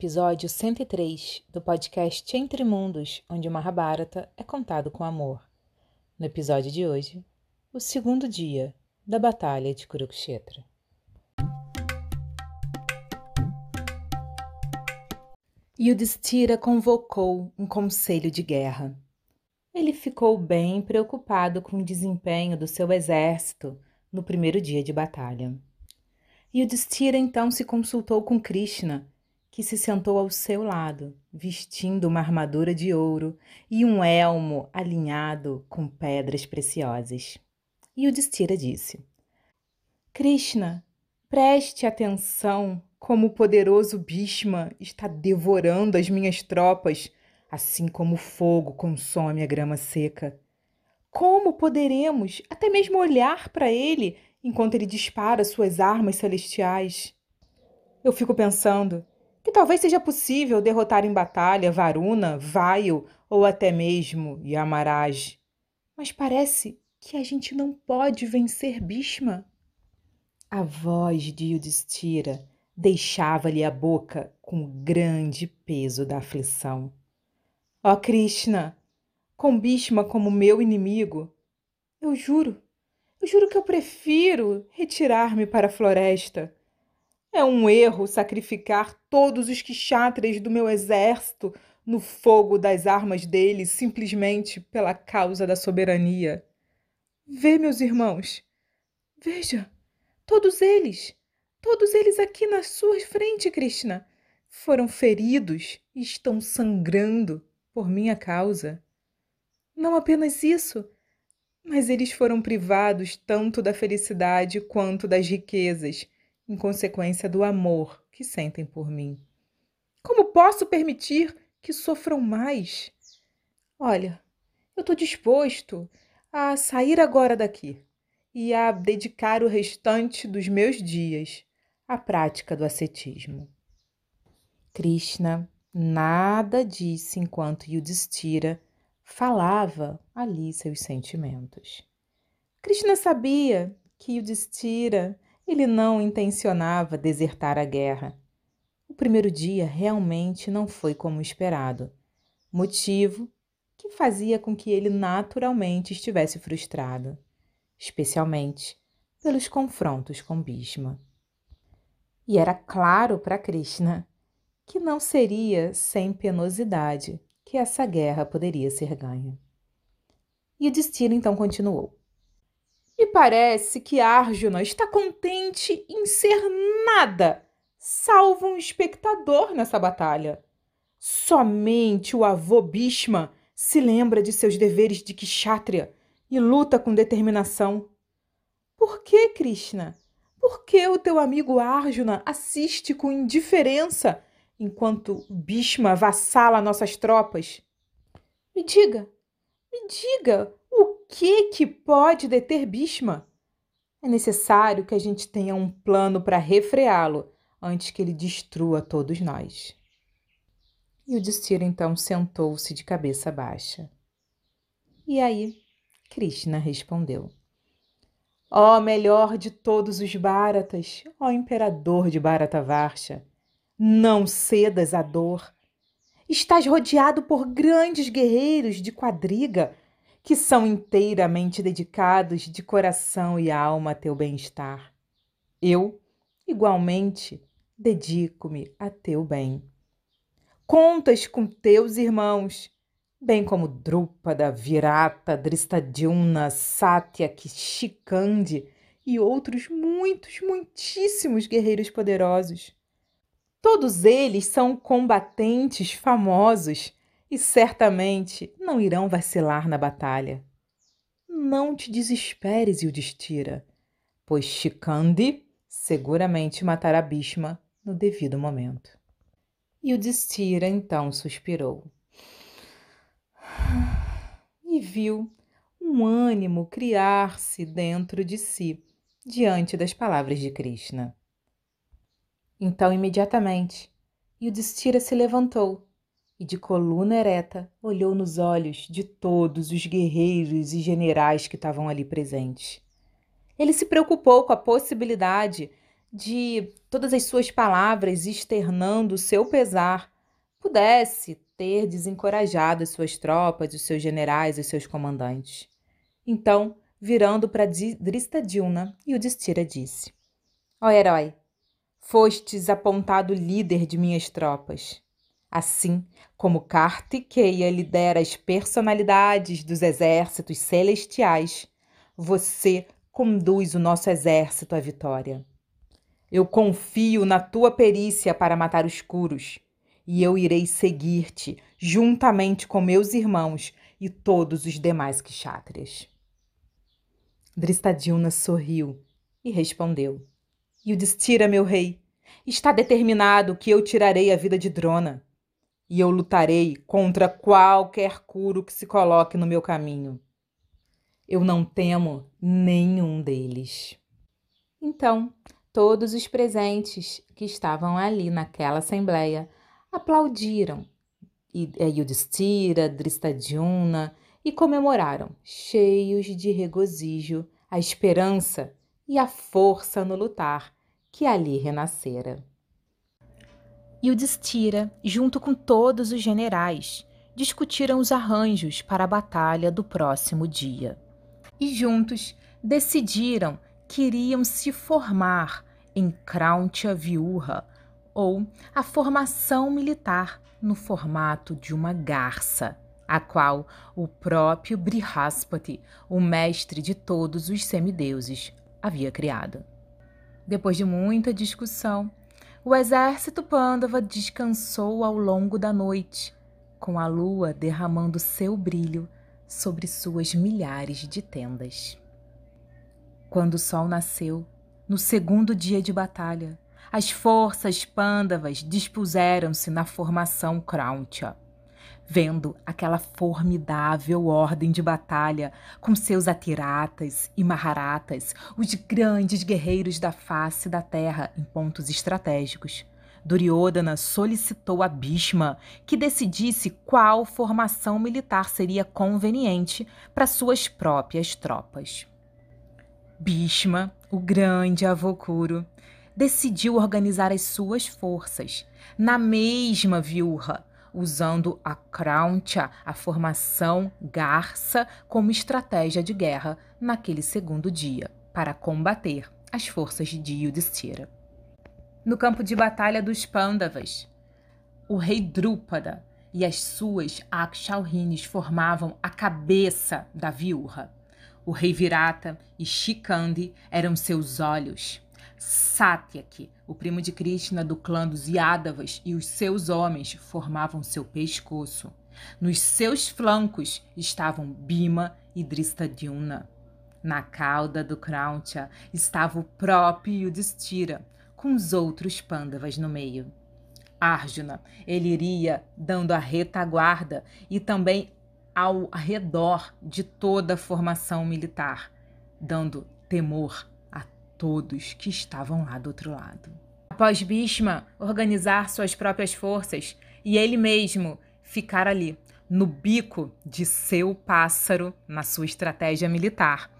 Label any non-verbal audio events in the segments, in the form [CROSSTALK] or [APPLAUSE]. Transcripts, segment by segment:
Episódio 103 do podcast Entre Mundos, onde o Mahabharata é contado com amor. No episódio de hoje, o segundo dia da Batalha de Kurukshetra. Yudhishthira convocou um conselho de guerra. Ele ficou bem preocupado com o desempenho do seu exército no primeiro dia de batalha. Yudhishthira então se consultou com Krishna, que se sentou ao seu lado, vestindo uma armadura de ouro e um elmo alinhado com pedras preciosas. Yudhishthira disse: Krishna, preste atenção como o poderoso Bhishma está devorando as minhas tropas, assim como o fogo consome a grama seca. Como poderemos até mesmo olhar para ele enquanto ele dispara suas armas celestiais? Eu fico pensando que talvez seja possível derrotar em batalha Varuna, Vaio ou até mesmo Yamaraj. Mas parece que a gente não pode vencer Bhishma. A voz de Yudhishthira deixava-lhe a boca com o grande peso da aflição. Ó oh Krishna, com Bhishma como meu inimigo, eu juro, eu juro que eu prefiro retirar-me para a floresta. É um erro sacrificar todos os kshatras do meu exército no fogo das armas deles simplesmente pela causa da soberania. Vê, meus irmãos, veja, todos eles Todos eles aqui na sua frente, Krishna, foram feridos e estão sangrando por minha causa. Não apenas isso, mas eles foram privados tanto da felicidade quanto das riquezas, em consequência do amor que sentem por mim. Como posso permitir que sofram mais? Olha, eu estou disposto a sair agora daqui e a dedicar o restante dos meus dias a prática do ascetismo. Krishna nada disse enquanto Yudhishthira falava ali seus sentimentos. Krishna sabia que Yudhishthira ele não intencionava desertar a guerra. O primeiro dia realmente não foi como esperado, motivo que fazia com que ele naturalmente estivesse frustrado, especialmente pelos confrontos com Bhishma. E era claro para Krishna que não seria sem penosidade que essa guerra poderia ser ganha. E o destino então continuou. Me parece que Arjuna está contente em ser nada, salvo um espectador nessa batalha. Somente o avô Bhishma se lembra de seus deveres de Kshatriya e luta com determinação. Por que, Krishna? Por que o teu amigo Arjuna assiste com indiferença enquanto Bhishma vassala nossas tropas? Me diga, me diga, que que pode deter Bhishma? É necessário que a gente tenha um plano para refreá-lo antes que ele destrua todos nós. E o Destira então sentou-se de cabeça baixa. E aí, Krishna respondeu. Ó melhor de todos os Bharatas, ó imperador de Bharatavarsha, não cedas à dor. Estás rodeado por grandes guerreiros de quadriga que são inteiramente dedicados de coração e alma a teu bem-estar. Eu, igualmente, dedico-me a teu bem. Contas com teus irmãos bem como Drúpada, Virata, Dristadyumna, Satya, Kishikandi e outros muitos, muitíssimos guerreiros poderosos. Todos eles são combatentes famosos e certamente não irão vacilar na batalha. Não te desesperes, Yudhishthira, pois Shikandi seguramente matará Bhishma no devido momento. Yudhishthira então suspirou e viu um ânimo criar-se dentro de si diante das palavras de Krishna. Então, imediatamente, Yudhishthira se levantou e, de coluna ereta, olhou nos olhos de todos os guerreiros e generais que estavam ali presentes. Ele se preocupou com a possibilidade de todas as suas palavras externando o seu pesar, pudesse ter desencorajado as suas tropas, os seus generais, os seus comandantes. Então, virando para Dristadilna, Yudhishthira disse: Ó herói, fostes apontado líder de minhas tropas. Assim como Kartikeya lidera as personalidades dos exércitos celestiais, você conduz o nosso exército à vitória. Eu confio na tua perícia para matar os curos, e eu irei seguir-te juntamente com meus irmãos e todos os demais kshatriyas. Dristadilna sorriu e respondeu: Yudhishthira, meu rei, está determinado que eu tirarei a vida de Drona, e eu lutarei contra qualquer curo que se coloque no meu caminho. Eu não temo nenhum deles. Então, Todos os presentes que estavam ali naquela assembleia aplaudiram Yudhishthira, Dristadhyumna e comemoraram, cheios de regozijo, a esperança e a força no lutar que ali renascera. Yudhishthira, junto com todos os generais, discutiram os arranjos para a batalha do próximo dia. E juntos decidiram que iriam se formar em Krauntia Viurra, ou a formação militar no formato de uma garça, a qual o próprio Brihaspati, o mestre de todos os semideuses, havia criado. Depois de muita discussão, o exército Pandava descansou ao longo da noite, com a lua derramando seu brilho sobre suas milhares de tendas. Quando o sol nasceu, no segundo dia de batalha, as forças pândavas dispuseram-se na formação Krauntia. Vendo aquela formidável ordem de batalha com seus atiratas e maharatas, os grandes guerreiros da face da terra em pontos estratégicos, Duryodhana solicitou a Bhishma que decidisse qual formação militar seria conveniente para suas próprias tropas. Bhishma, o grande Avokuro, decidiu organizar as suas forças na mesma viurra, usando a Krauncha, a formação garça, como estratégia de guerra naquele segundo dia, para combater as forças de Yudhishthira. No campo de batalha dos Pandavas, o rei Drúpada e as suas Akshalhines formavam a cabeça da viurra. O rei Virata e Shikandi eram seus olhos. Satyaki, o primo de Krishna do clã dos Yadavas, e os seus homens formavam seu pescoço. Nos seus flancos estavam Bima e Dristadyumna. Na cauda do Krauncha estava o próprio Yudhishthira, com os outros Pandavas no meio. Arjuna, ele iria dando a retaguarda e também ao redor de toda a formação militar, dando temor todos que estavam lá do outro lado. Após Bhishma organizar suas próprias forças e ele mesmo ficar ali, no bico de seu pássaro, na sua estratégia militar,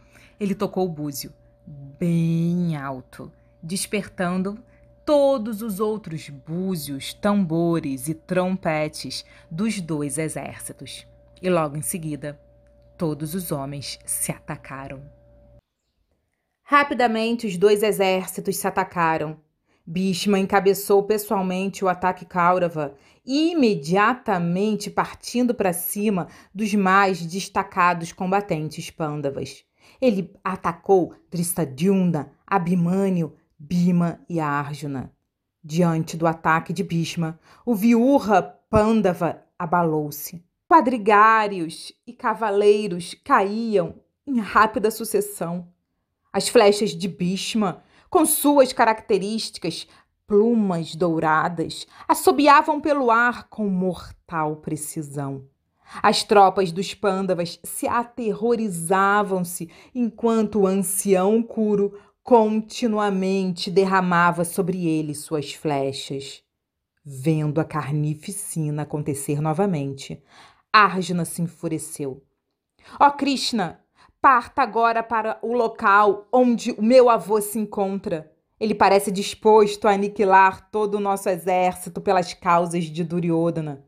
ele tocou o búzio bem alto, despertando todos os outros búzios, tambores e trompetes dos dois exércitos e logo em seguida, todos os homens se atacaram. Rapidamente, os dois exércitos se atacaram. Bhishma encabeçou pessoalmente o ataque Kaurava, imediatamente partindo para cima dos mais destacados combatentes Pandavas. Ele atacou Dristadyumna, Abhimanyu, Bhima e Arjuna. Diante do ataque de Bhishma, o Viurra Pandava abalou-se. Quadrigários e cavaleiros caíam em rápida sucessão. As flechas de Bhishma, com suas características plumas douradas, assobiavam pelo ar com mortal precisão. As tropas dos Pândavas se aterrorizavam-se enquanto o ancião Kuro continuamente derramava sobre ele suas flechas. Vendo a carnificina acontecer novamente, Arjuna se enfureceu. Ó oh, Krishna, parta agora para o local onde o meu avô se encontra. Ele parece disposto a aniquilar todo o nosso exército pelas causas de Duryodhana.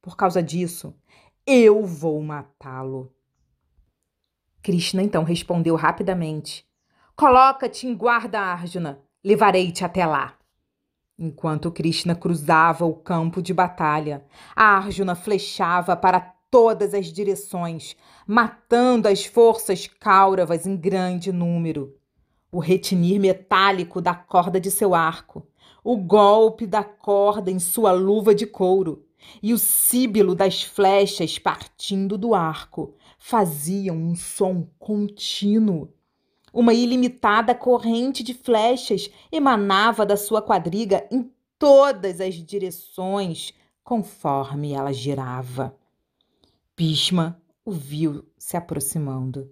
Por causa disso, eu vou matá-lo. Krishna então respondeu rapidamente: Coloca-te em guarda, Arjuna, levarei-te até lá. Enquanto Krishna cruzava o campo de batalha, Arjuna flechava para todas as direções, matando as forças cáuravas em grande número. O retinir metálico da corda de seu arco, o golpe da corda em sua luva de couro e o síbilo das flechas partindo do arco faziam um som contínuo. Uma ilimitada corrente de flechas emanava da sua quadriga em todas as direções, conforme ela girava. Bhishma o viu se aproximando.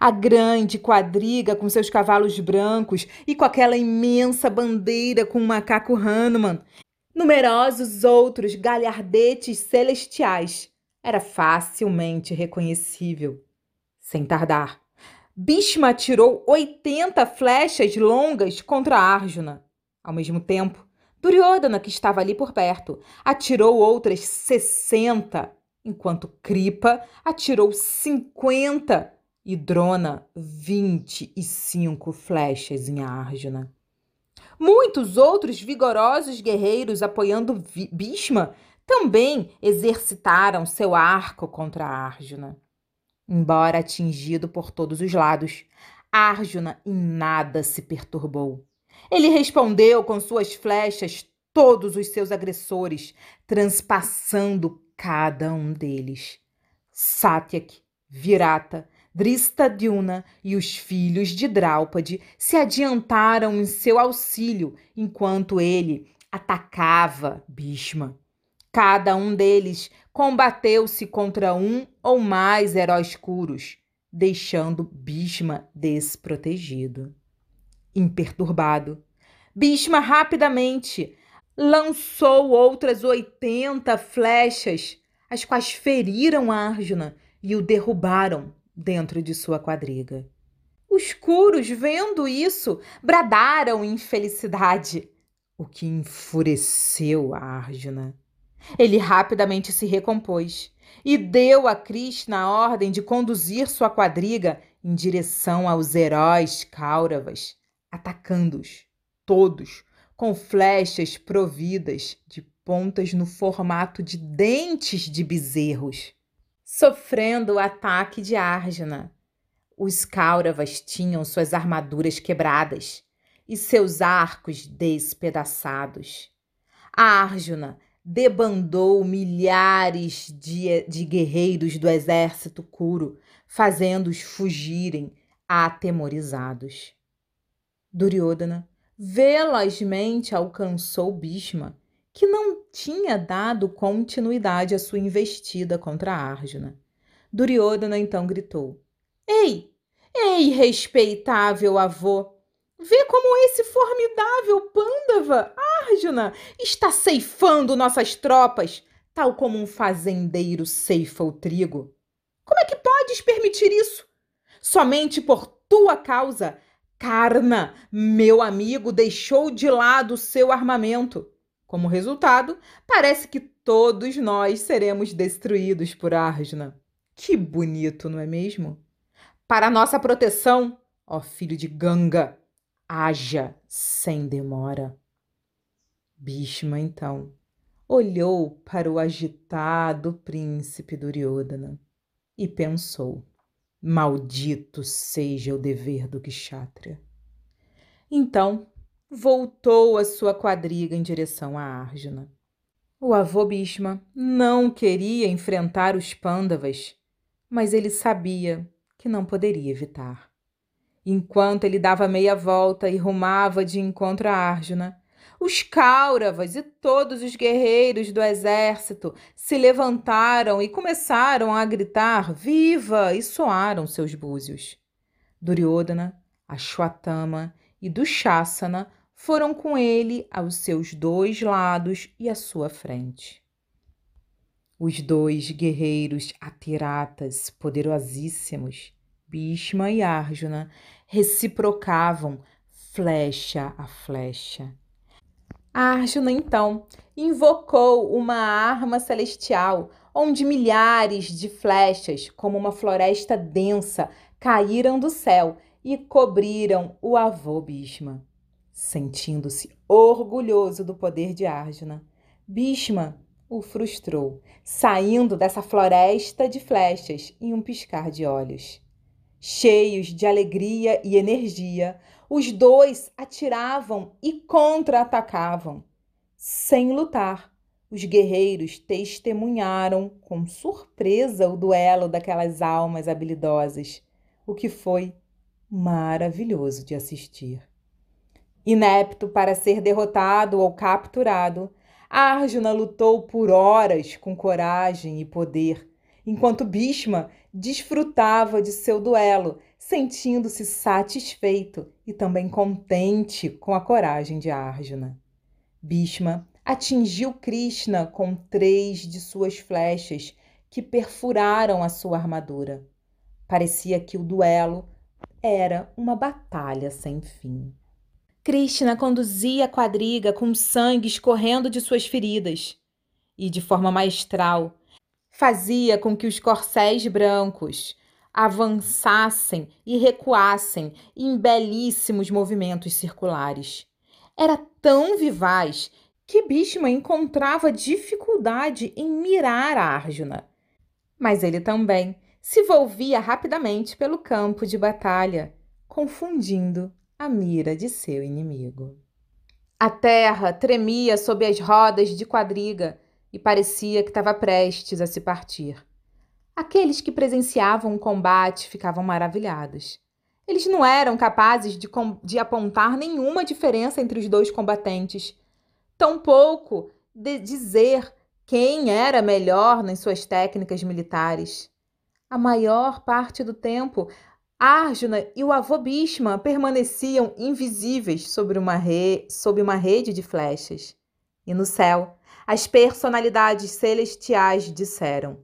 A grande quadriga com seus cavalos brancos e com aquela imensa bandeira com o macaco Hanuman. Numerosos outros galhardetes celestiais. Era facilmente reconhecível. Sem tardar, Bhishma atirou 80 flechas longas contra Arjuna. Ao mesmo tempo, Duryodhana, que estava ali por perto, atirou outras 60 enquanto Kripa atirou 50 e Drona 25 flechas em Arjuna. Muitos outros vigorosos guerreiros apoiando Bhishma também exercitaram seu arco contra Arjuna. Embora atingido por todos os lados, Arjuna em nada se perturbou. Ele respondeu com suas flechas todos os seus agressores, transpassando cada um deles. Satyak, Virata, Dristadyuna e os filhos de Draupadi se adiantaram em seu auxílio enquanto ele atacava Bhishma. Cada um deles combateu-se contra um ou mais heróis curos, deixando Bhishma desprotegido. Imperturbado, Bhishma rapidamente lançou outras oitenta flechas, as quais feriram Arjuna e o derrubaram dentro de sua quadriga. Os curos, vendo isso, bradaram em felicidade, o que enfureceu Arjuna. Ele rapidamente se recompôs e deu a Krishna a ordem de conduzir sua quadriga em direção aos heróis Kauravas, atacando-os, todos, com flechas providas de pontas no formato de dentes de bezerros, sofrendo o ataque de Arjuna. Os Kauravas tinham suas armaduras quebradas e seus arcos despedaçados. Arjuna debandou milhares de, de guerreiros do exército Kuro, fazendo-os fugirem atemorizados. Duryodhana velozmente alcançou Bhishma, que não tinha dado continuidade à sua investida contra Arjuna. Duryodhana então gritou: Ei, ei, respeitável avô! Vê como esse formidável Pandava, Arjuna, está ceifando nossas tropas, tal como um fazendeiro ceifa o trigo. Como é que podes permitir isso? Somente por tua causa Karna, meu amigo, deixou de lado seu armamento. Como resultado, parece que todos nós seremos destruídos por Arjuna. Que bonito, não é mesmo? Para nossa proteção, ó filho de Ganga, haja sem demora. Bhishma, então, olhou para o agitado príncipe Duryodhana e pensou. Maldito seja o dever do Kshatriya. Então, voltou a sua quadriga em direção a Arjuna. O avô Bhishma não queria enfrentar os Pandavas, mas ele sabia que não poderia evitar. Enquanto ele dava meia volta e rumava de encontro a Arjuna, os Kauravas e todos os guerreiros do exército se levantaram e começaram a gritar viva e soaram seus búzios. Duryodhana, Ashwatthama e Dushasana foram com ele aos seus dois lados e à sua frente. Os dois guerreiros atiratas poderosíssimos, Bhishma e Arjuna, reciprocavam flecha a flecha. Arjuna, então, invocou uma arma celestial, onde milhares de flechas, como uma floresta densa, caíram do céu e cobriram o avô Bhishma. Sentindo-se orgulhoso do poder de Arjuna, Bhishma o frustrou, saindo dessa floresta de flechas em um piscar de olhos. Cheios de alegria e energia, os dois atiravam e contra-atacavam. Sem lutar, os guerreiros testemunharam com surpresa o duelo daquelas almas habilidosas, o que foi maravilhoso de assistir. Inepto para ser derrotado ou capturado, Arjuna lutou por horas com coragem e poder, enquanto Bhishma desfrutava de seu duelo, sentindo-se satisfeito e também contente com a coragem de Arjuna. Bhishma atingiu Krishna com três de suas flechas que perfuraram a sua armadura. Parecia que o duelo era uma batalha sem fim. Krishna conduzia a quadriga com sangue escorrendo de suas feridas e, de forma maestral, fazia com que os corcéis brancos avançassem e recuassem em belíssimos movimentos circulares. Era tão vivaz que Bhishma encontrava dificuldade em mirar a Arjuna. Mas ele também se volvia rapidamente pelo campo de batalha, confundindo a mira de seu inimigo. A terra tremia sob as rodas de quadriga e parecia que estava prestes a se partir. Aqueles que presenciavam o combate ficavam maravilhados. Eles não eram capazes de, de apontar nenhuma diferença entre os dois combatentes, tampouco de dizer quem era melhor nas suas técnicas militares. A maior parte do tempo, Arjuna e o avô Bhishma permaneciam invisíveis sobre uma, re... sob uma rede de flechas. E no céu, as personalidades celestiais disseram: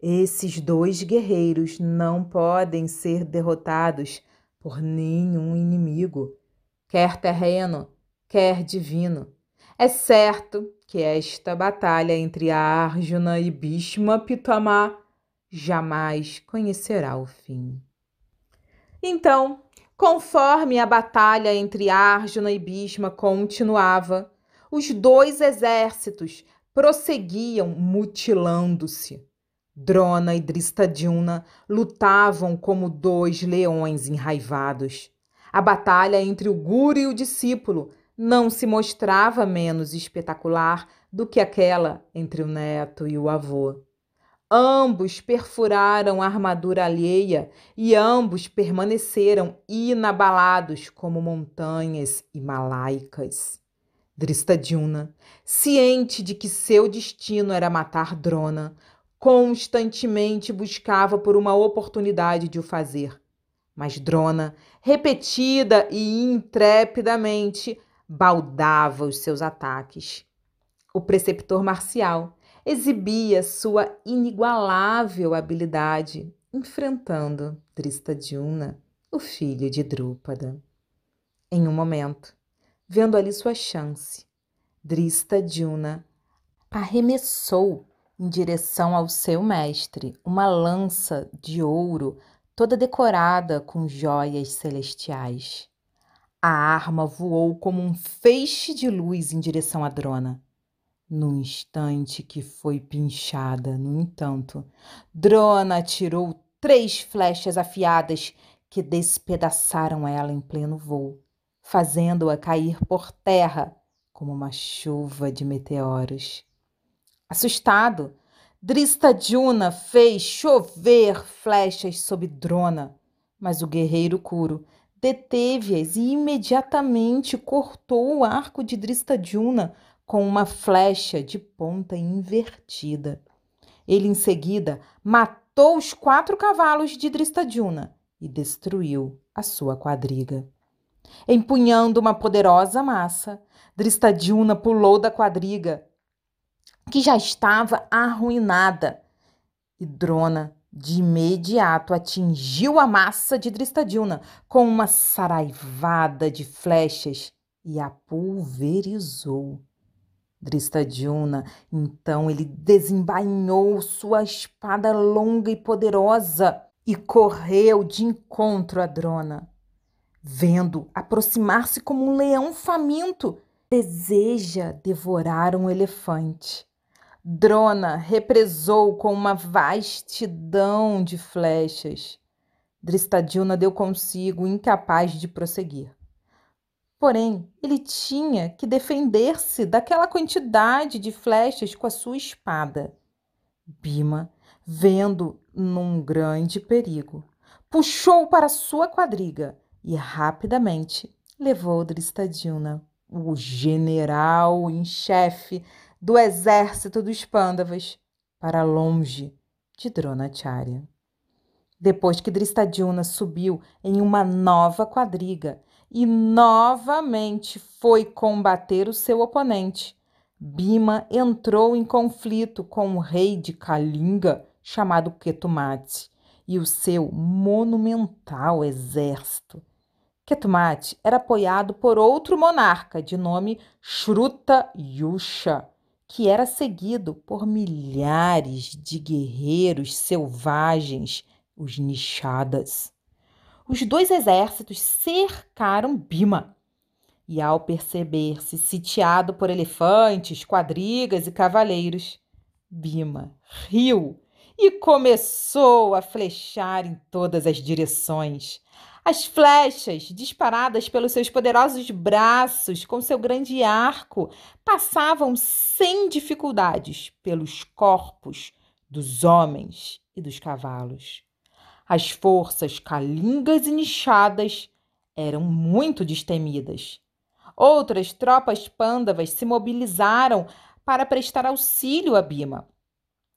Esses dois guerreiros não podem ser derrotados por nenhum inimigo, quer terreno, quer divino. É certo que esta batalha entre Arjuna e Bhishma Pitama jamais conhecerá o fim. Então, conforme a batalha entre Arjuna e Bhishma continuava, os dois exércitos prosseguiam mutilando-se. Drona e Dristadyumna lutavam como dois leões enraivados. A batalha entre o guru e o discípulo não se mostrava menos espetacular do que aquela entre o neto e o avô. Ambos perfuraram a armadura alheia e ambos permaneceram inabalados como montanhas himalaicas. Dristadyumna, ciente de que seu destino era matar Drona, constantemente buscava por uma oportunidade de o fazer. Mas Drona, repetida e intrepidamente, baldava os seus ataques. O preceptor marcial exibia sua inigualável habilidade enfrentando Dristadyumna, o filho de Drúpada. Em um momento, vendo ali sua chance, Dristadyumna arremessou em direção ao seu mestre uma lança de ouro toda decorada com joias celestiais. A arma voou como um feixe de luz em direção a Drona. No instante que foi pinchada, no entanto, Drona atirou três flechas afiadas que despedaçaram ela em pleno voo, fazendo-a cair por terra como uma chuva de meteoros. Assustado, Dristadyumna fez chover flechas sobre Drona, mas o guerreiro Kuro deteve-as e imediatamente cortou o arco de Dristadyumna com uma flecha de ponta invertida. Ele em seguida matou os quatro cavalos de Dristadyumna e destruiu a sua quadriga. Empunhando uma poderosa massa, Dristadyumna pulou da quadriga, que já estava arruinada, e Drona de imediato atingiu a massa de Dristadilna com uma saraivada de flechas e a pulverizou. Dristadilna, então ele desembainhou sua espada longa e poderosa e correu de encontro a Drona. Vendo aproximar-se como um leão faminto, deseja devorar um elefante. Drona represou com uma vastidão de flechas. Dristadilna deu consigo, incapaz de prosseguir. Porém, ele tinha que defender-se daquela quantidade de flechas com a sua espada. Bima, vendo num grande perigo, puxou para sua quadriga e rapidamente levou Dristadilna, o general em chefe do exército dos Pândavas, para longe de Dronacharya. Depois que Dristadilna subiu em uma nova quadriga e novamente foi combater o seu oponente. Bima entrou em conflito com o rei de Kalinga, chamado Ketumati, e o seu monumental exército. Ketumati era apoiado por outro monarca de nome Shruta Yusha, que era seguido por milhares de guerreiros selvagens, os Nishadas os dois exércitos cercaram Bima. E ao perceber-se sitiado por elefantes, quadrigas e cavaleiros, Bima riu e começou a flechar em todas as direções. As flechas, disparadas pelos seus poderosos braços com seu grande arco, passavam sem dificuldades pelos corpos dos homens e dos cavalos. As forças calingas e nichadas eram muito destemidas. Outras tropas pândavas se mobilizaram para prestar auxílio a Bima.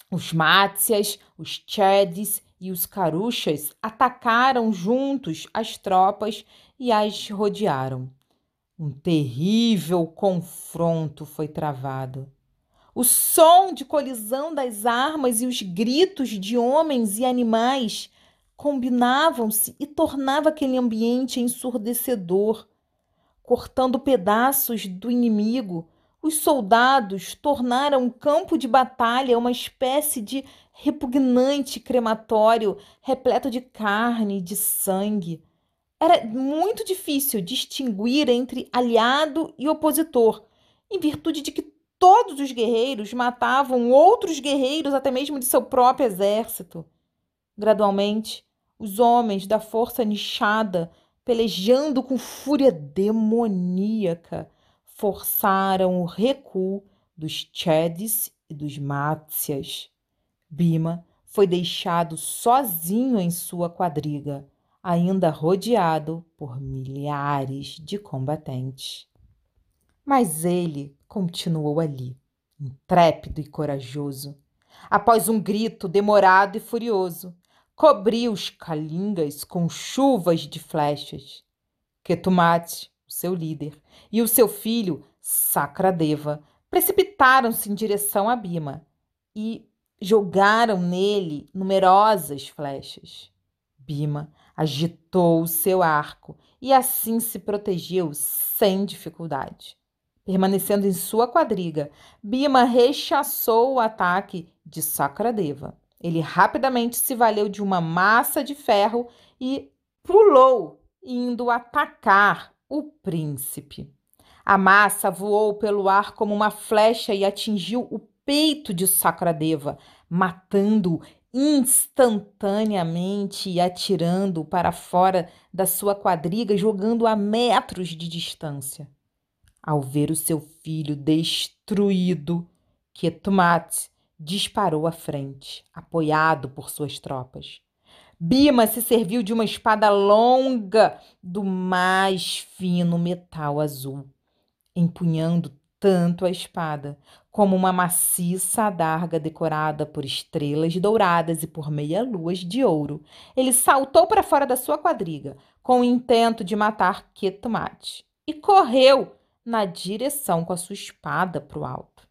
Os Mátsias, os Chedis e os Caruchas atacaram juntos as tropas e as rodearam. Um terrível confronto foi travado. O som de colisão das armas e os gritos de homens e animais combinavam-se e tornava aquele ambiente ensurdecedor. Cortando pedaços do inimigo, os soldados tornaram o campo de batalha uma espécie de repugnante crematório repleto de carne e de sangue. Era muito difícil distinguir entre aliado e opositor, em virtude de que todos os guerreiros matavam outros guerreiros, até mesmo de seu próprio exército. Gradualmente, os homens da força nichada, pelejando com fúria demoníaca, forçaram o recuo dos Chedis e dos Mátsias. Bima foi deixado sozinho em sua quadriga, ainda rodeado por milhares de combatentes. Mas ele continuou ali, intrépido e corajoso. Após um grito demorado e furioso, cobriu os calingas com chuvas de flechas. Ketumati, o seu líder, e o seu filho, Sacradeva, precipitaram-se em direção a Bima e jogaram nele numerosas flechas. Bima agitou o seu arco e assim se protegeu sem dificuldade. Permanecendo em sua quadriga, Bima rechaçou o ataque de Sacradeva. Ele rapidamente se valeu de uma massa de ferro e pulou, indo atacar o príncipe. A massa voou pelo ar como uma flecha e atingiu o peito de Sacradeva, matando-o instantaneamente e atirando para fora da sua quadriga, jogando a metros de distância. Ao ver o seu filho destruído, Ketumat disparou à frente, apoiado por suas tropas. Bima se serviu de uma espada longa do mais fino metal azul, empunhando tanto a espada como uma maciça adarga decorada por estrelas douradas e por meia-luas de ouro. Ele saltou para fora da sua quadriga com o intento de matar Ketumate e correu na direção com a sua espada para o alto.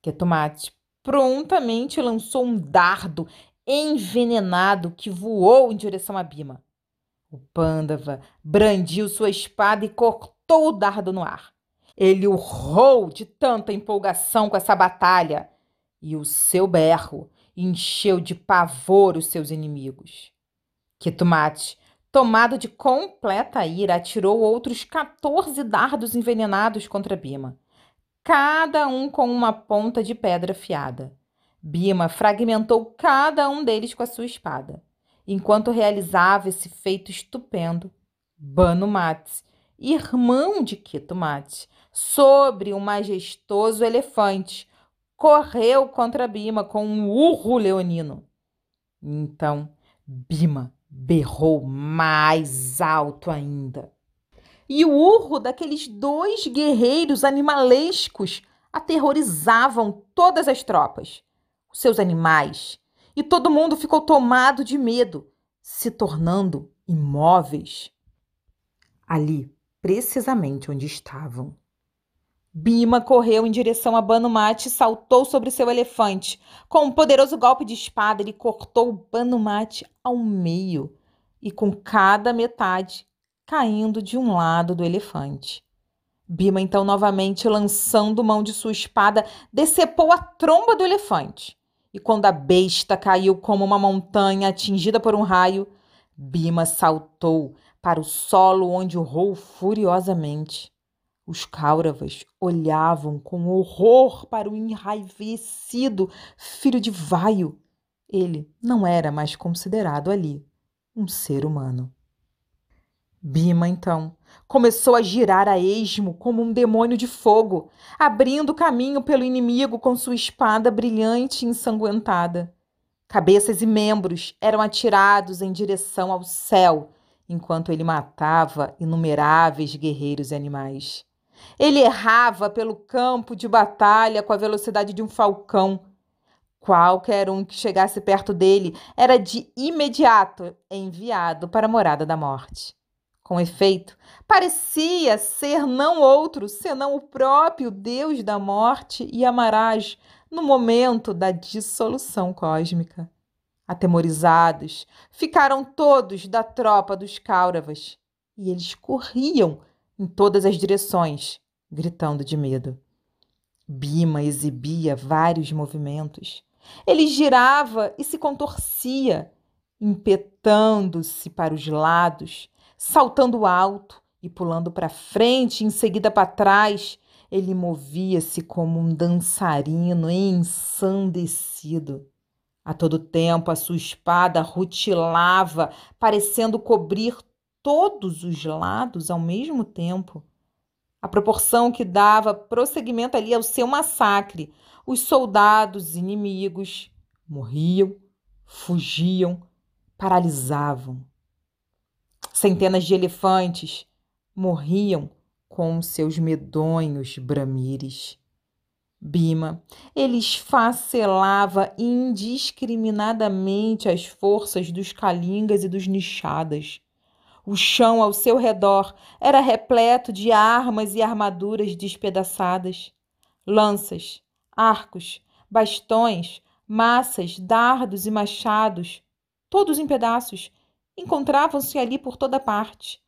Ketumate prontamente lançou um dardo envenenado que voou em direção a Bima. O Pândava brandiu sua espada e cortou o dardo no ar. Ele urrou de tanta empolgação com essa batalha, e o seu berro encheu de pavor os seus inimigos. Ketumate, tomado de completa ira, atirou outros 14 dardos envenenados contra Bima, cada um com uma ponta de pedra afiada. Bima fragmentou cada um deles com a sua espada. Enquanto realizava esse feito estupendo, Banu Mats, irmão de Kito Mats, sobre um majestoso elefante, correu contra Bima com um urro leonino. Então, Bima berrou mais alto ainda. E o urro daqueles dois guerreiros animalescos aterrorizavam todas as tropas seus animais, e todo mundo ficou tomado de medo, se tornando imóveis. Ali, precisamente onde estavam. Bima correu em direção a Banumate e saltou sobre seu elefante. Com um poderoso golpe de espada, ele cortou Banumate ao meio e com cada metade caindo de um lado do elefante. Bima, então, novamente lançando mão de sua espada, decepou a tromba do elefante. E quando a besta caiu como uma montanha atingida por um raio, Bima saltou para o solo onde urrou furiosamente. Os Kauravas olhavam com horror para o enraivecido filho de Vaio. Ele não era mais considerado ali um ser humano. Bima, então, começou a girar a esmo como um demônio de fogo, abrindo caminho pelo inimigo com sua espada brilhante e ensanguentada. Cabeças e membros eram atirados em direção ao céu, enquanto ele matava inumeráveis guerreiros e animais. Ele errava pelo campo de batalha com a velocidade de um falcão. Qualquer um que chegasse perto dele era de imediato enviado para a morada da morte. Com efeito, parecia ser não outro senão o próprio Deus da morte e Amaraj no momento da dissolução cósmica. Atemorizados, ficaram todos da tropa dos Kauravas e eles corriam em todas as direções, gritando de medo. Bima exibia vários movimentos. Ele girava e se contorcia, impetando-se para os lados, saltando alto e pulando para frente e em seguida para trás. Ele movia-se como um dançarino ensandecido. A todo tempo a sua espada rutilava, parecendo cobrir todos os lados ao mesmo tempo. A proporção que dava prosseguimento ali ao seu massacre. Os soldados inimigos morriam, fugiam, paralisavam. Centenas de elefantes morriam com seus medonhos bramires. Bima, ele esfacelava indiscriminadamente as forças dos calingas e dos nichadas. O chão ao seu redor era repleto de armas e armaduras despedaçadas, lanças, arcos, bastões, massas, dardos e machados, todos em pedaços, encontravam-se ali por toda parte.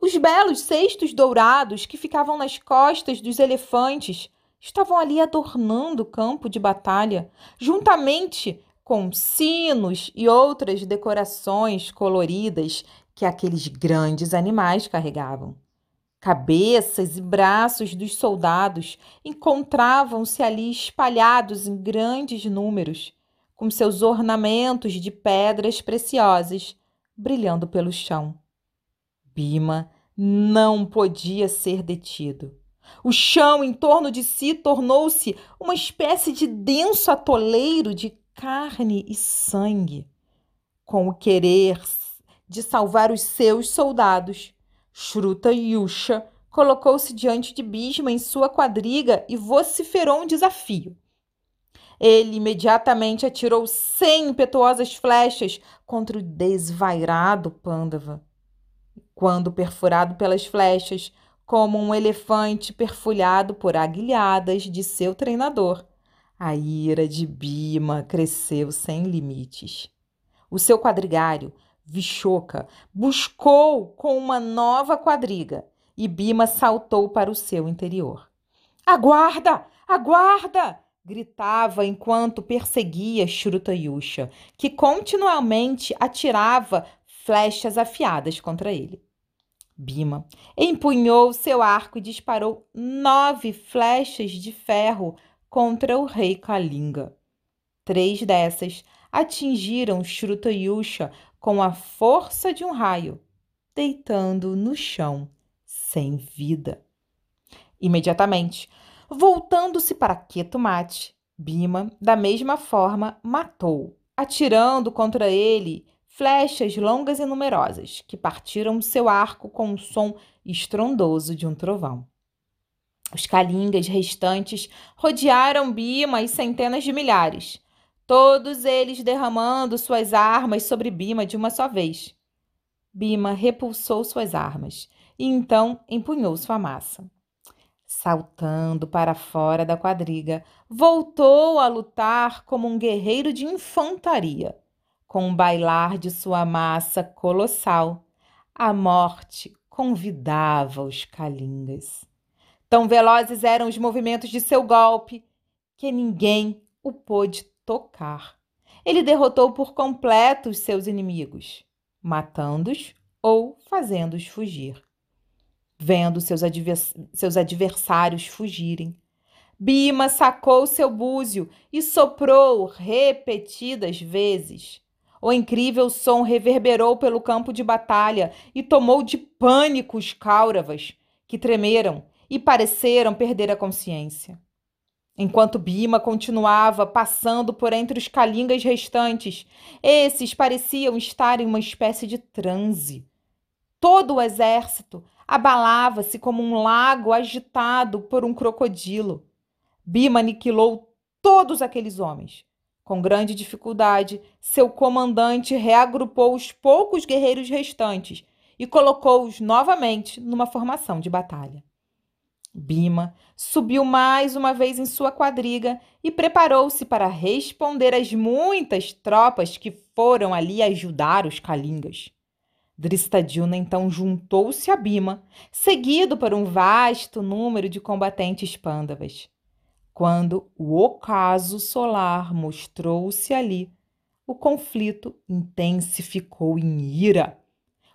Os belos cestos dourados que ficavam nas costas dos elefantes estavam ali adornando o campo de batalha, juntamente com sinos e outras decorações coloridas que aqueles grandes animais carregavam. Cabeças e braços dos soldados encontravam-se ali espalhados em grandes números, com seus ornamentos de pedras preciosas brilhando pelo chão. Bima não podia ser detido. O chão em torno de si tornou-se uma espécie de denso atoleiro de carne e sangue. Com o querer de salvar os seus soldados, Shruta Yusha colocou-se diante de Bhishma em sua quadriga e vociferou um desafio. Ele imediatamente atirou cem impetuosas flechas contra o desvairado Pândava. Quando perfurado pelas flechas, como um elefante perfulhado por aguilhadas de seu treinador, a ira de Bima cresceu sem limites. O seu quadrigário, Vishoka, buscou com uma nova quadriga e Bima saltou para o seu interior. Aguarda! Aguarda! Gritava enquanto perseguia Shrutayusha, que continuamente atirava flechas afiadas contra ele. Bima empunhou seu arco e disparou nove flechas de ferro contra o rei Kalinga. Três dessas atingiram Shrutayusha com a força de um raio, deitando no chão sem vida. Imediatamente, voltando-se para Ketumate, Bima, da mesma forma, matou, atirando contra ele flechas longas e numerosas, que partiram seu arco com o som estrondoso de um trovão. Os calingas restantes rodearam Bima e centenas de milhares, todos eles derramando suas armas sobre Bima de uma só vez. Bima repulsou suas armas e então empunhou sua massa. Saltando para fora da quadriga, voltou a lutar como um guerreiro de infantaria. Com o bailar de sua massa colossal, a morte convidava os calingas. Tão velozes eram os movimentos de seu golpe que ninguém o pôde tocar. Ele derrotou por completo os seus inimigos, matando-os ou fazendo-os fugir vendo seus, advers seus adversários fugirem. Bima sacou seu búzio e soprou repetidas vezes. O incrível som reverberou pelo campo de batalha e tomou de pânico os cáuravas, que tremeram e pareceram perder a consciência. Enquanto Bima continuava passando por entre os calingas restantes, esses pareciam estar em uma espécie de transe. Todo o exército abalava-se como um lago agitado por um crocodilo. Bima aniquilou todos aqueles homens. Com grande dificuldade, seu comandante reagrupou os poucos guerreiros restantes e colocou-os novamente numa formação de batalha. Bima subiu mais uma vez em sua quadriga e preparou-se para responder às muitas tropas que foram ali ajudar os calingas. Dristadilna então juntou-se a Bima, seguido por um vasto número de combatentes pândavas. Quando o ocaso solar mostrou-se ali, o conflito intensificou em ira.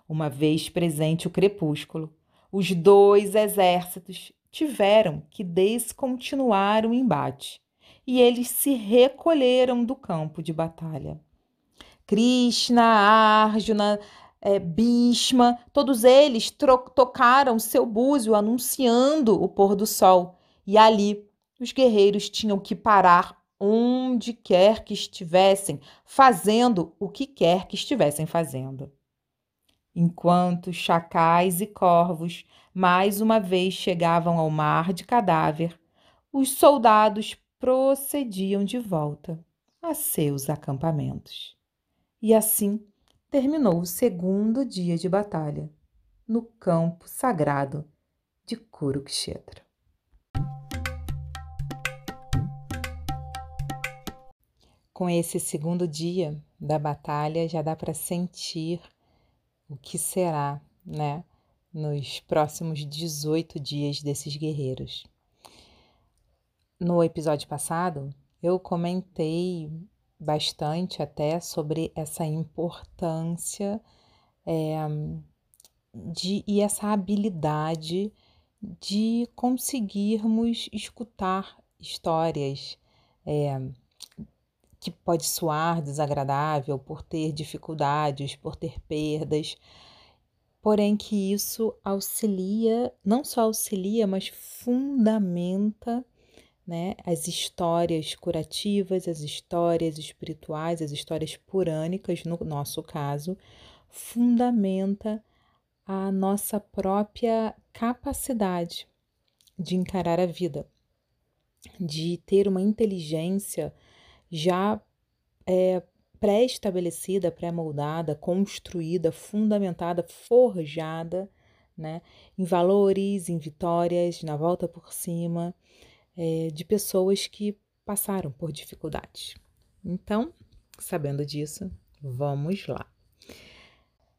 Uma vez presente o crepúsculo, os dois exércitos tiveram que descontinuar o embate e eles se recolheram do campo de batalha. Krishna, Arjuna, é, Bhishma, todos eles tocaram seu búzio anunciando o pôr do sol. E ali os guerreiros tinham que parar onde quer que estivessem, fazendo o que quer que estivessem fazendo. Enquanto chacais e corvos mais uma vez chegavam ao mar de cadáver, os soldados procediam de volta a seus acampamentos. E assim terminou o segundo dia de batalha no campo sagrado de Kurukshetra. Com esse segundo dia da batalha, já dá para sentir o que será, né, nos próximos 18 dias desses guerreiros. No episódio passado, eu comentei bastante até sobre essa importância é, de, e essa habilidade de conseguirmos escutar histórias é, que pode soar desagradável por ter dificuldades, por ter perdas, porém que isso auxilia, não só auxilia, mas fundamenta né? As histórias curativas, as histórias espirituais, as histórias purânicas, no nosso caso, fundamenta a nossa própria capacidade de encarar a vida, de ter uma inteligência já é, pré-estabelecida, pré-moldada, construída, fundamentada, forjada, né, em valores, em vitórias, na volta por cima, é, de pessoas que passaram por dificuldades. Então, sabendo disso, Vamos lá.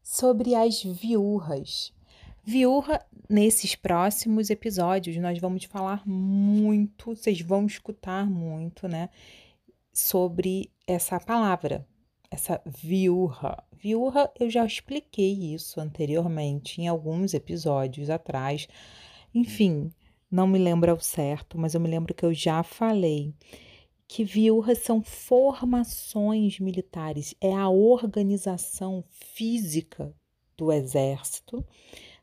Sobre as viúvas. Viúva, nesses próximos episódios, nós vamos falar muito, vocês vão escutar muito, né? Sobre essa palavra, essa viúva. Viúva, eu já expliquei isso anteriormente em alguns episódios atrás. Enfim, não me lembro ao certo, mas eu me lembro que eu já falei que viúvas são formações militares, é a organização física do exército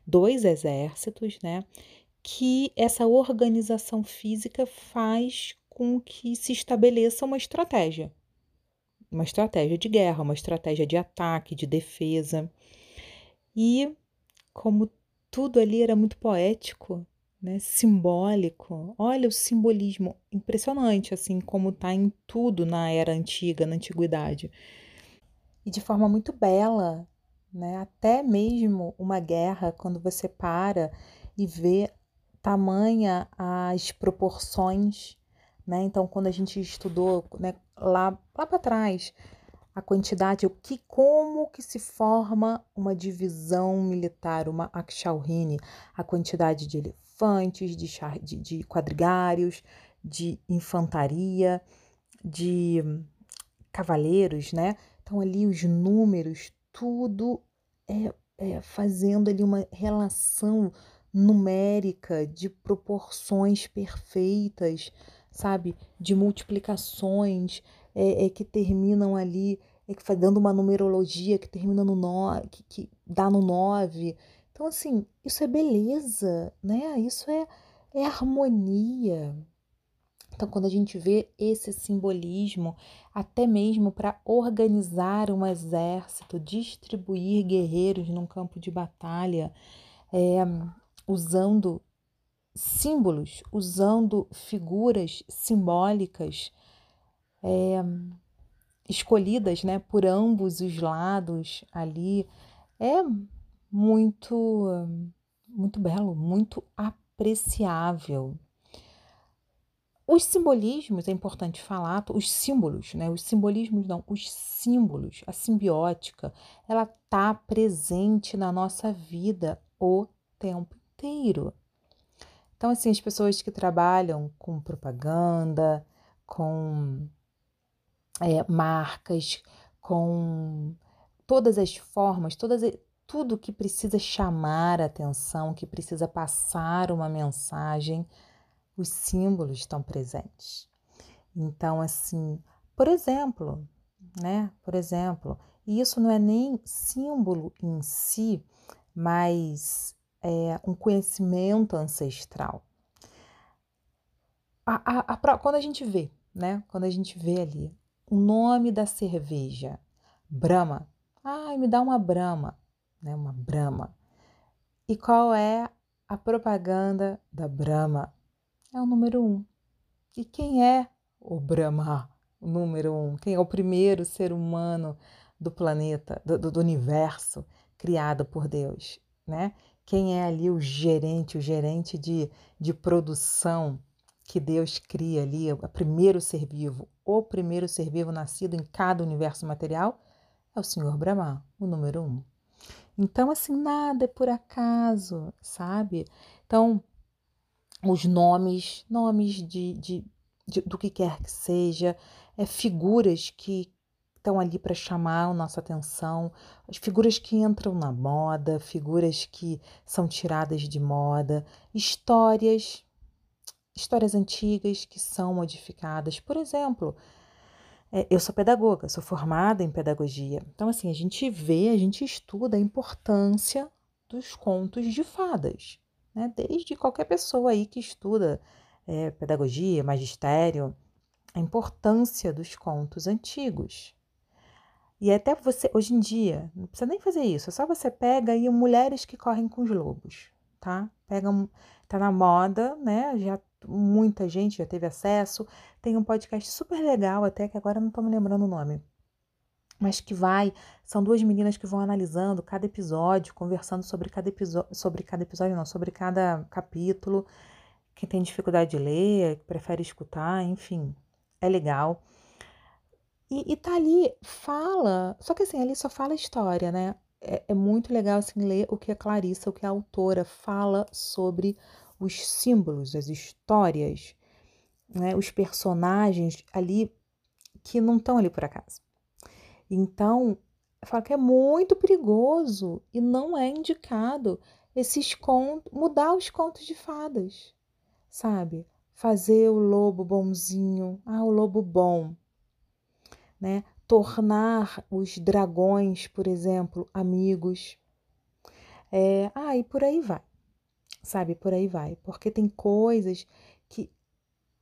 dois exércitos, né? Que essa organização física faz com que se estabeleça uma estratégia, uma estratégia de guerra, uma estratégia de ataque, de defesa. E como tudo ali era muito poético, né, simbólico. Olha o simbolismo impressionante, assim como está em tudo na era antiga, na antiguidade. E de forma muito bela, né? Até mesmo uma guerra, quando você para e vê tamanha as proporções, né? Então, quando a gente estudou né, lá, lá para trás, a quantidade, o que, como que se forma uma divisão militar, uma Akshalhini, a quantidade de de, de, de quadrigários, de infantaria, de cavaleiros, né? Então ali os números, tudo é, é fazendo ali uma relação numérica de proporções perfeitas, sabe? De multiplicações é, é, que terminam ali, é que dando uma numerologia que termina no 9, que, que dá no 9. Então, assim, isso é beleza, né? Isso é, é harmonia. Então, quando a gente vê esse simbolismo, até mesmo para organizar um exército, distribuir guerreiros num campo de batalha, é, usando símbolos, usando figuras simbólicas é, escolhidas né, por ambos os lados ali, é muito, muito belo, muito apreciável. Os simbolismos, é importante falar, os símbolos, né? Os simbolismos não, os símbolos, a simbiótica, ela tá presente na nossa vida o tempo inteiro. Então, assim, as pessoas que trabalham com propaganda, com é, marcas, com todas as formas, todas, tudo que precisa chamar a atenção, que precisa passar uma mensagem, os símbolos estão presentes. Então, assim, por exemplo, né? Por exemplo, e isso não é nem símbolo em si, mas é um conhecimento ancestral. A, a, a, quando a gente vê, né? Quando a gente vê ali o nome da cerveja, Brahma. Ai, me dá uma Brahma, né? Uma Brahma. E qual é a propaganda da Brahma? é o número um. E quem é o Brahma, o número um? Quem é o primeiro ser humano do planeta, do, do universo criado por Deus, né? Quem é ali o gerente, o gerente de, de produção que Deus cria ali, o primeiro ser vivo, o primeiro ser vivo nascido em cada universo material, é o Senhor Brahma, o número um. Então, assim, nada é por acaso, sabe? Então, os nomes, nomes de, de, de, do que quer que seja, é, figuras que estão ali para chamar a nossa atenção, as figuras que entram na moda, figuras que são tiradas de moda, histórias, histórias antigas que são modificadas. Por exemplo, é, eu sou pedagoga, sou formada em pedagogia. Então, assim, a gente vê, a gente estuda a importância dos contos de fadas né? desde qualquer pessoa aí que estuda é, pedagogia, magistério, a importância dos contos antigos. E até você, hoje em dia, não precisa nem fazer isso, é só você pega aí mulheres que correm com os lobos, tá? Pega, tá na moda, né? Já muita gente já teve acesso. Tem um podcast super legal, até que agora não estou me lembrando o nome mas que vai, são duas meninas que vão analisando cada episódio, conversando sobre cada episódio, sobre cada episódio não, sobre cada capítulo. Quem tem dificuldade de ler, prefere escutar, enfim, é legal. E, e tá ali, fala. Só que assim, ali só fala história, né? É, é muito legal assim, ler o que a Clarissa, o que a autora fala sobre os símbolos, as histórias, né? os personagens ali que não estão ali por acaso. Então, fala que é muito perigoso e não é indicado esses contos, mudar os contos de fadas, sabe? Fazer o lobo bonzinho, ah, o lobo bom, né? Tornar os dragões, por exemplo, amigos. É, ah, e por aí vai, sabe? Por aí vai, porque tem coisas que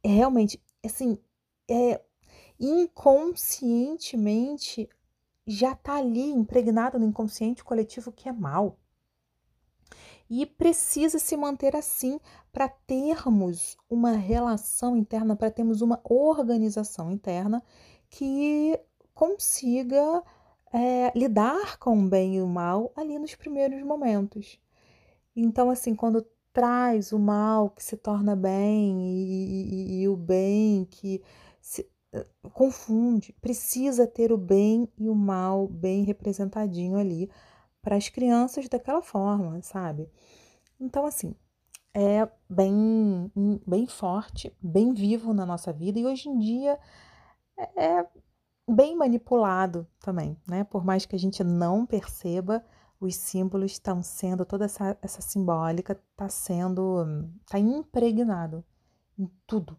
realmente, assim, é inconscientemente já está ali impregnado no inconsciente coletivo que é mal. E precisa se manter assim para termos uma relação interna, para termos uma organização interna que consiga é, lidar com o bem e o mal ali nos primeiros momentos. Então, assim, quando traz o mal que se torna bem e, e, e o bem que se, confunde, precisa ter o bem e o mal bem representadinho ali para as crianças daquela forma, sabe? Então, assim, é bem, bem forte, bem vivo na nossa vida e hoje em dia é bem manipulado também, né? Por mais que a gente não perceba, os símbolos estão sendo, toda essa, essa simbólica está sendo, está impregnado em tudo,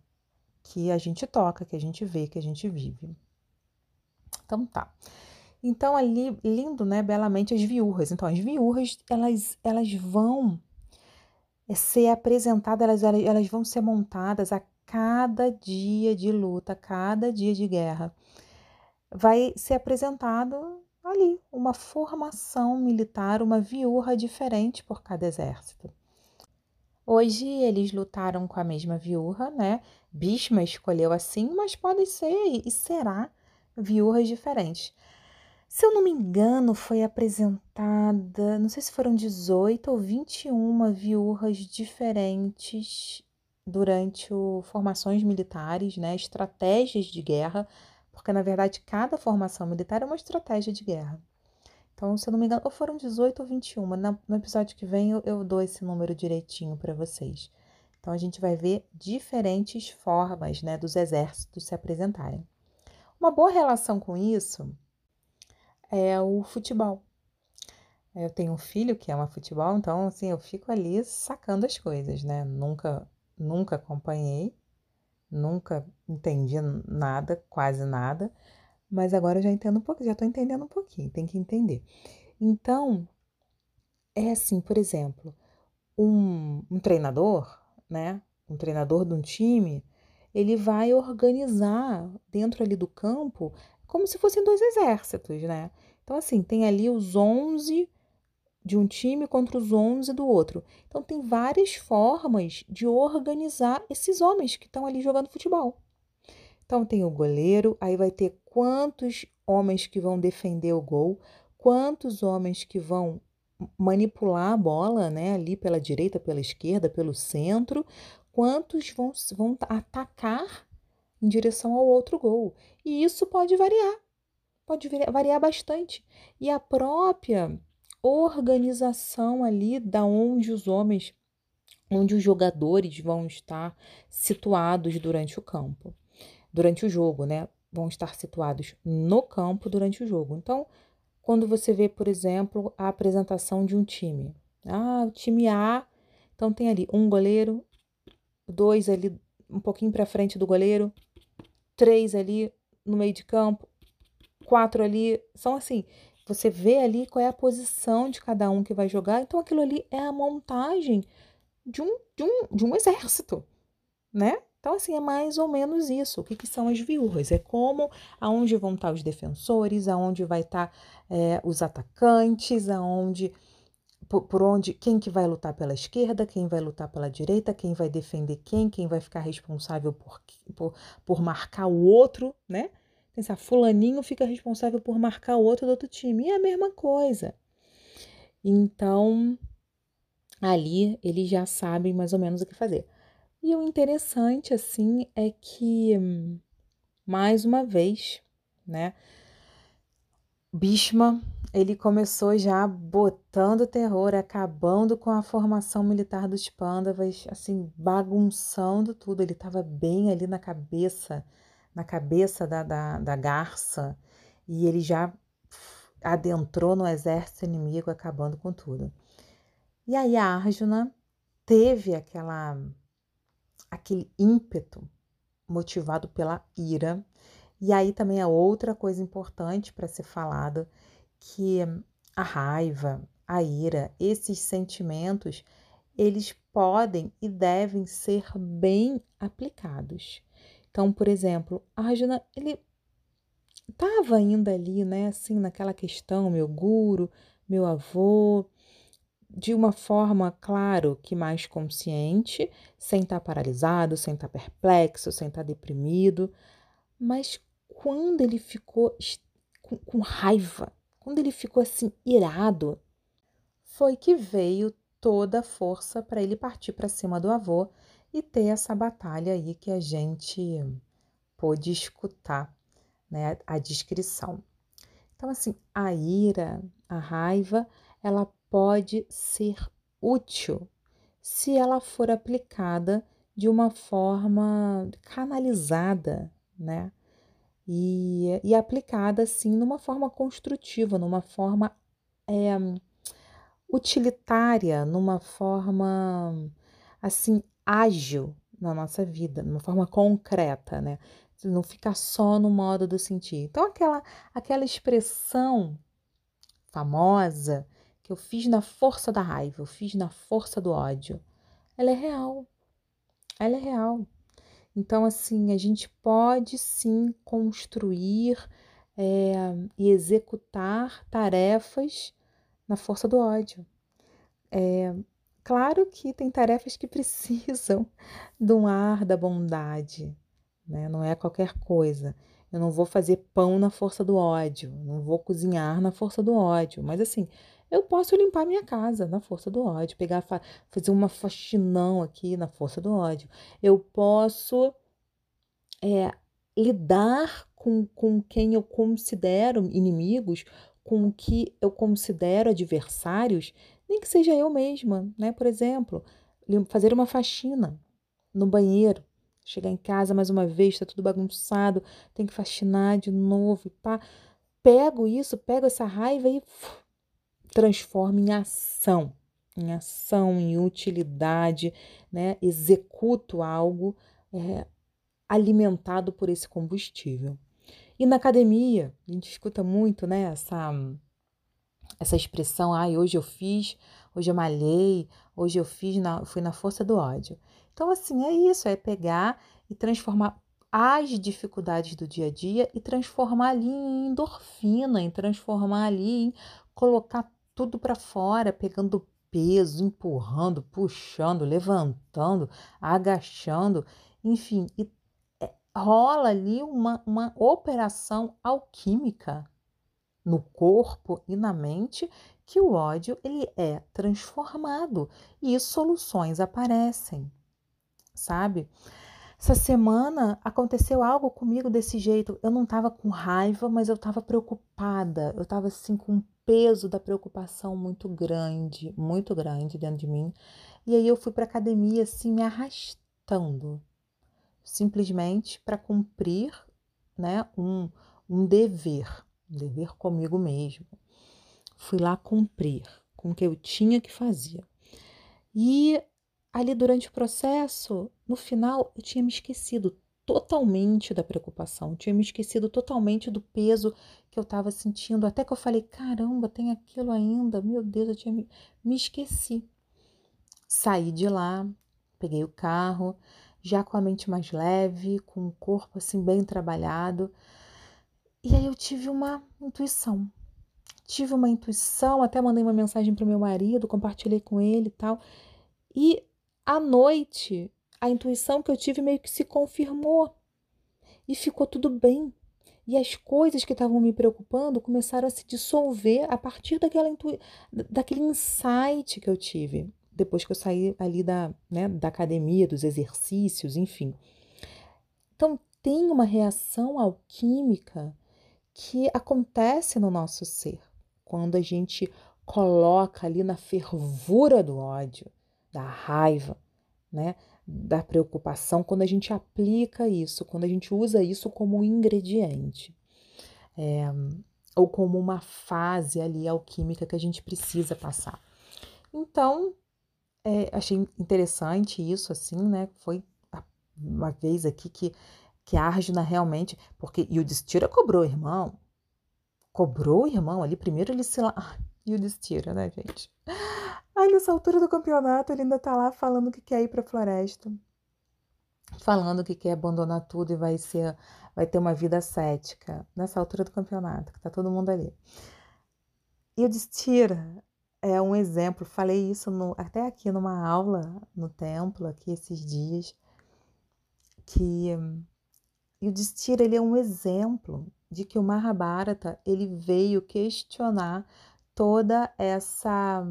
que a gente toca, que a gente vê, que a gente vive. Então tá. Então ali lindo, né, belamente as viúvas. Então as viúvas, elas elas vão eh, ser apresentadas, elas, elas vão ser montadas a cada dia de luta, a cada dia de guerra. Vai ser apresentado ali uma formação militar, uma viúva diferente por cada exército. Hoje eles lutaram com a mesma viúva, né? Bishma escolheu assim, mas podem ser e será viúvas diferentes. Se eu não me engano, foi apresentada, não sei se foram 18 ou 21 viúvas diferentes durante o formações militares, né? Estratégias de guerra, porque na verdade cada formação militar é uma estratégia de guerra. Então, se eu não me engano, ou foram 18 ou 21. No episódio que vem eu, eu dou esse número direitinho para vocês. Então, a gente vai ver diferentes formas né, dos exércitos se apresentarem. Uma boa relação com isso é o futebol. Eu tenho um filho que ama futebol, então assim, eu fico ali sacando as coisas, né? Nunca, nunca acompanhei, nunca entendi nada, quase nada, mas agora eu já entendo um pouco, já estou entendendo um pouquinho, tem que entender. Então, é assim, por exemplo, um, um treinador, né? Um treinador de um time, ele vai organizar dentro ali do campo como se fossem dois exércitos, né? Então, assim, tem ali os 11 de um time contra os 11 do outro. Então, tem várias formas de organizar esses homens que estão ali jogando futebol. Então tem o goleiro, aí vai ter quantos homens que vão defender o gol, quantos homens que vão manipular a bola, né, ali pela direita, pela esquerda, pelo centro, quantos vão, vão atacar em direção ao outro gol. E isso pode variar, pode variar bastante. E a própria organização ali da onde os homens, onde os jogadores vão estar situados durante o campo durante o jogo, né? Vão estar situados no campo durante o jogo. Então, quando você vê, por exemplo, a apresentação de um time, ah, o time A, então tem ali um goleiro, dois ali um pouquinho para frente do goleiro, três ali no meio de campo, quatro ali, são assim, você vê ali qual é a posição de cada um que vai jogar, então aquilo ali é a montagem de um, de um, de um exército, né? Então, assim, é mais ou menos isso. O que, que são as viúvas? É como, aonde vão estar os defensores, aonde vai estar é, os atacantes, aonde, por, por, onde, quem que vai lutar pela esquerda, quem vai lutar pela direita, quem vai defender quem, quem vai ficar responsável por, por, por marcar o outro, né? Pensar, fulaninho fica responsável por marcar o outro do outro time. E é a mesma coisa. Então, ali eles já sabem mais ou menos o que fazer. E o interessante, assim, é que, mais uma vez, né? Bhishma, ele começou já botando terror, acabando com a formação militar dos Pandavas, assim, bagunçando tudo. Ele estava bem ali na cabeça, na cabeça da, da, da garça, e ele já adentrou no exército inimigo, acabando com tudo. E aí a Arjuna teve aquela aquele ímpeto motivado pela ira. E aí também é outra coisa importante para ser falada, que a raiva, a ira, esses sentimentos, eles podem e devem ser bem aplicados. Então, por exemplo, Arjuna, ele estava ainda ali, né, assim, naquela questão, meu guru, meu avô, de uma forma, claro, que mais consciente, sem estar tá paralisado, sem estar tá perplexo, sem estar tá deprimido, mas quando ele ficou com, com raiva, quando ele ficou assim irado, foi que veio toda a força para ele partir para cima do avô e ter essa batalha aí que a gente pôde escutar, né, a descrição. Então assim, a ira, a raiva, ela pode ser útil se ela for aplicada de uma forma canalizada, né? E, e aplicada assim numa forma construtiva, numa forma é, utilitária, numa forma assim ágil na nossa vida, numa forma concreta, né? Não ficar só no modo do sentir. Então aquela aquela expressão famosa que eu fiz na força da raiva, eu fiz na força do ódio, ela é real. Ela é real. Então, assim, a gente pode sim construir é, e executar tarefas na força do ódio. É, claro que tem tarefas que [LAUGHS] precisam do ar da bondade, né? não é qualquer coisa. Eu não vou fazer pão na força do ódio, não vou cozinhar na força do ódio, mas assim, eu posso limpar minha casa na força do ódio, pegar, fazer uma faxinão aqui na força do ódio. Eu posso é, lidar com, com quem eu considero inimigos, com o que eu considero adversários, nem que seja eu mesma, né? Por exemplo, fazer uma faxina no banheiro, chegar em casa mais uma vez, está tudo bagunçado, tem que faxinar de novo, pá. Pego isso, pego essa raiva e transforma em ação, em ação, em utilidade, né? executo algo é, alimentado por esse combustível. E na academia, a gente escuta muito né, essa, essa expressão, ai, hoje eu fiz, hoje eu malhei, hoje eu fiz, na, fui na força do ódio. Então, assim, é isso, é pegar e transformar as dificuldades do dia a dia e transformar ali em endorfina, em transformar ali em colocar tudo para fora, pegando peso, empurrando, puxando, levantando, agachando, enfim, e é, rola ali uma, uma operação alquímica no corpo e na mente que o ódio ele é transformado e soluções aparecem, sabe? Essa semana aconteceu algo comigo desse jeito. Eu não estava com raiva, mas eu estava preocupada. Eu estava assim com peso da preocupação muito grande, muito grande dentro de mim. E aí eu fui para academia assim me arrastando, simplesmente para cumprir, né, um, um dever, dever comigo mesmo. Fui lá cumprir com o que eu tinha que fazer. E ali durante o processo, no final, eu tinha me esquecido totalmente da preocupação, tinha me esquecido totalmente do peso que eu estava sentindo, até que eu falei: caramba, tem aquilo ainda, meu Deus, eu tinha me, me esqueci. Saí de lá, peguei o carro, já com a mente mais leve, com o corpo assim bem trabalhado. E aí eu tive uma intuição. Tive uma intuição, até mandei uma mensagem para o meu marido, compartilhei com ele e tal. E à noite a intuição que eu tive meio que se confirmou e ficou tudo bem. E as coisas que estavam me preocupando começaram a se dissolver a partir daquela intu... daquele insight que eu tive depois que eu saí ali da, né, da academia, dos exercícios, enfim. Então, tem uma reação alquímica que acontece no nosso ser quando a gente coloca ali na fervura do ódio, da raiva, né, da preocupação, quando a gente aplica isso, quando a gente usa isso como ingrediente. É, ou como uma fase ali alquímica que a gente precisa passar. Então, é, achei interessante isso, assim, né? Foi uma vez aqui que, que Arjuna realmente. Porque Yudhishthira cobrou o irmão. Cobrou o irmão ali. Primeiro ele se lá. Yudhishthira, né, gente? Aí nessa altura do campeonato ele ainda tá lá falando que quer ir pra floresta. Falando que quer abandonar tudo e vai ser. Vai ter uma vida cética. Nessa altura do campeonato, que tá todo mundo ali. Yudhishthira é um exemplo. Falei isso no, até aqui numa aula no templo, aqui esses dias que e o Destira ele é um exemplo de que o Mahabharata ele veio questionar toda essa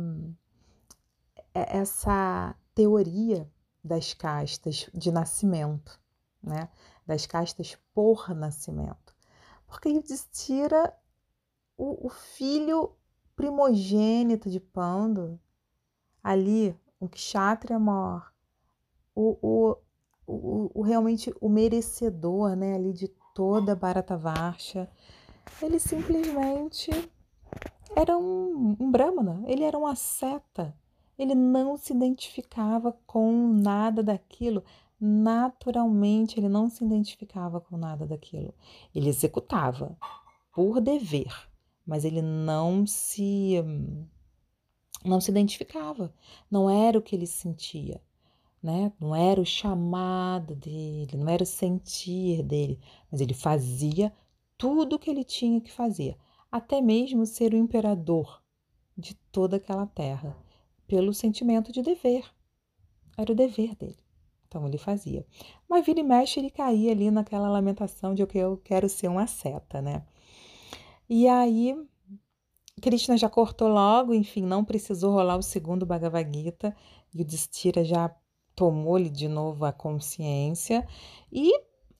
essa teoria das castas de nascimento, né? Das castas por nascimento. Porque Yudhishthira, o, o filho primogênito de Pando, ali, o kshatriya mor, o, o, o, o, realmente o merecedor né, ali de toda a Bharatavarsha, ele simplesmente era um, um Brahmana, ele era um asceta, ele não se identificava com nada daquilo, naturalmente ele não se identificava com nada daquilo. Ele executava por dever, mas ele não se não se identificava, não era o que ele sentia né? Não era o chamado dele, não era o sentir dele, mas ele fazia tudo o que ele tinha que fazer, até mesmo ser o imperador de toda aquela terra, pelo sentimento de dever. Era o dever dele. Então ele fazia. Mas vira e mexe, ele caía ali naquela lamentação de que eu quero ser uma seta, né? E aí, Krishna já cortou logo, enfim, não precisou rolar o segundo Bhagavad Gita, e o Destira já tomou-lhe de novo a consciência e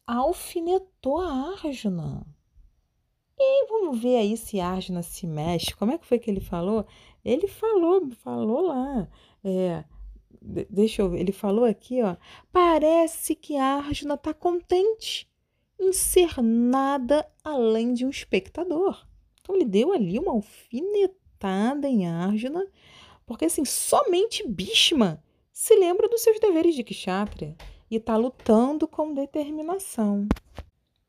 alfinetou a Arjuna. E vamos ver aí se Arjuna se mexe. Como é que foi que ele falou? Ele falou, falou lá. É, deixa eu ver, ele falou aqui, ó. Parece que Arjuna está contente em ser nada além de um espectador. Então ele deu ali uma alfinetada em Arjuna, porque assim, somente Bhishma se lembra dos seus deveres de kshatriya e está lutando com determinação.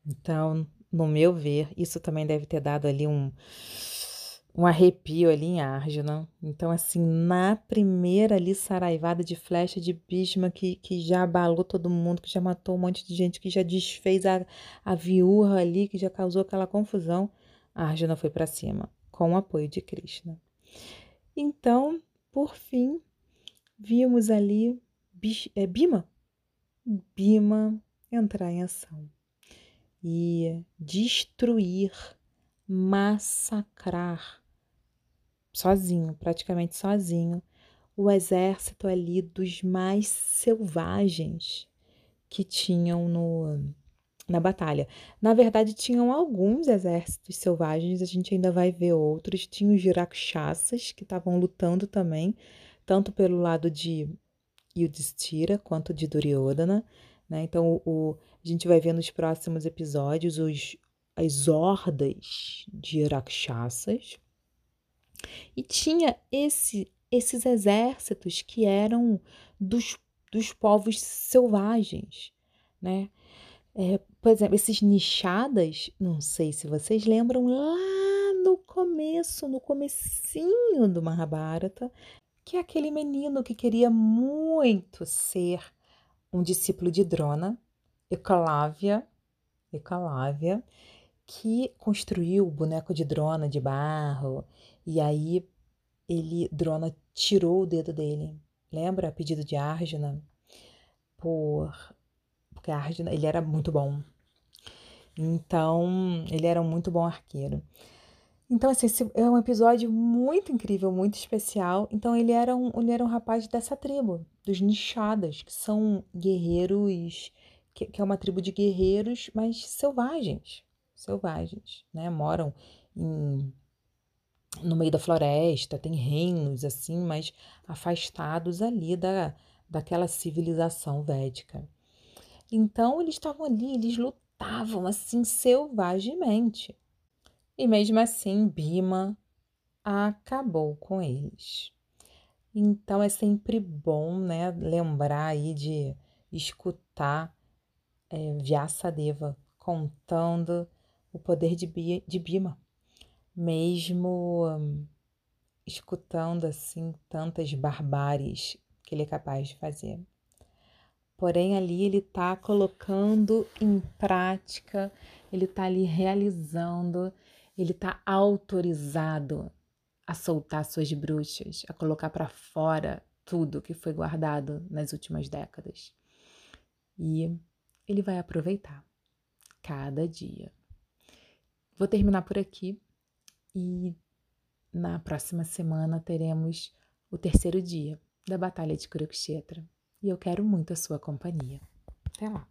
Então, no meu ver, isso também deve ter dado ali um, um arrepio ali em Arjuna. Então, assim, na primeira ali saraivada de flecha de Bhishma que, que já abalou todo mundo, que já matou um monte de gente, que já desfez a, a viúva ali, que já causou aquela confusão, Arjuna foi para cima, com o apoio de Krishna. Então, por fim, vimos ali é, Bima, Bima entrar em ação e destruir, massacrar sozinho, praticamente sozinho, o exército ali dos mais selvagens que tinham no, na batalha. Na verdade, tinham alguns exércitos selvagens, a gente ainda vai ver outros. Tinha os Jirakshasas, que estavam lutando também, tanto pelo lado de Yudhishthira quanto de Duryodhana, né? Então o, a gente vai ver nos próximos episódios os, as hordas de Rakshasas. E tinha esse, esses exércitos que eram dos, dos povos selvagens, né? É, por exemplo, esses nichadas, não sei se vocês lembram, lá no começo, no comecinho do Mahabharata, que é aquele menino que queria muito ser um discípulo de Drona, Ecolávia, Ecolávia, que construiu o boneco de Drona de barro, e aí ele, Drona, tirou o dedo dele. Lembra a pedido de Arjuna? Por, porque Arjuna, ele era muito bom. Então, ele era um muito bom arqueiro. Então, assim, é um episódio muito incrível, muito especial. Então, ele era um, ele era um rapaz dessa tribo, dos Nichadas, que são guerreiros, que, que é uma tribo de guerreiros, mas selvagens. selvagens, né? Moram em, no meio da floresta, tem reinos assim, mas afastados ali da, daquela civilização védica. Então eles estavam ali, eles lutavam assim selvagemente. E mesmo assim, Bima acabou com eles. Então é sempre bom, né, lembrar aí de escutar é, Vyasadeva contando o poder de, de Bima, mesmo um, escutando assim tantas barbáries que ele é capaz de fazer. Porém, ali ele está colocando em prática, ele está ali realizando, ele está autorizado a soltar suas bruxas, a colocar para fora tudo que foi guardado nas últimas décadas. E ele vai aproveitar cada dia. Vou terminar por aqui e na próxima semana teremos o terceiro dia da Batalha de Kurukshetra e eu quero muito a sua companhia. Até lá!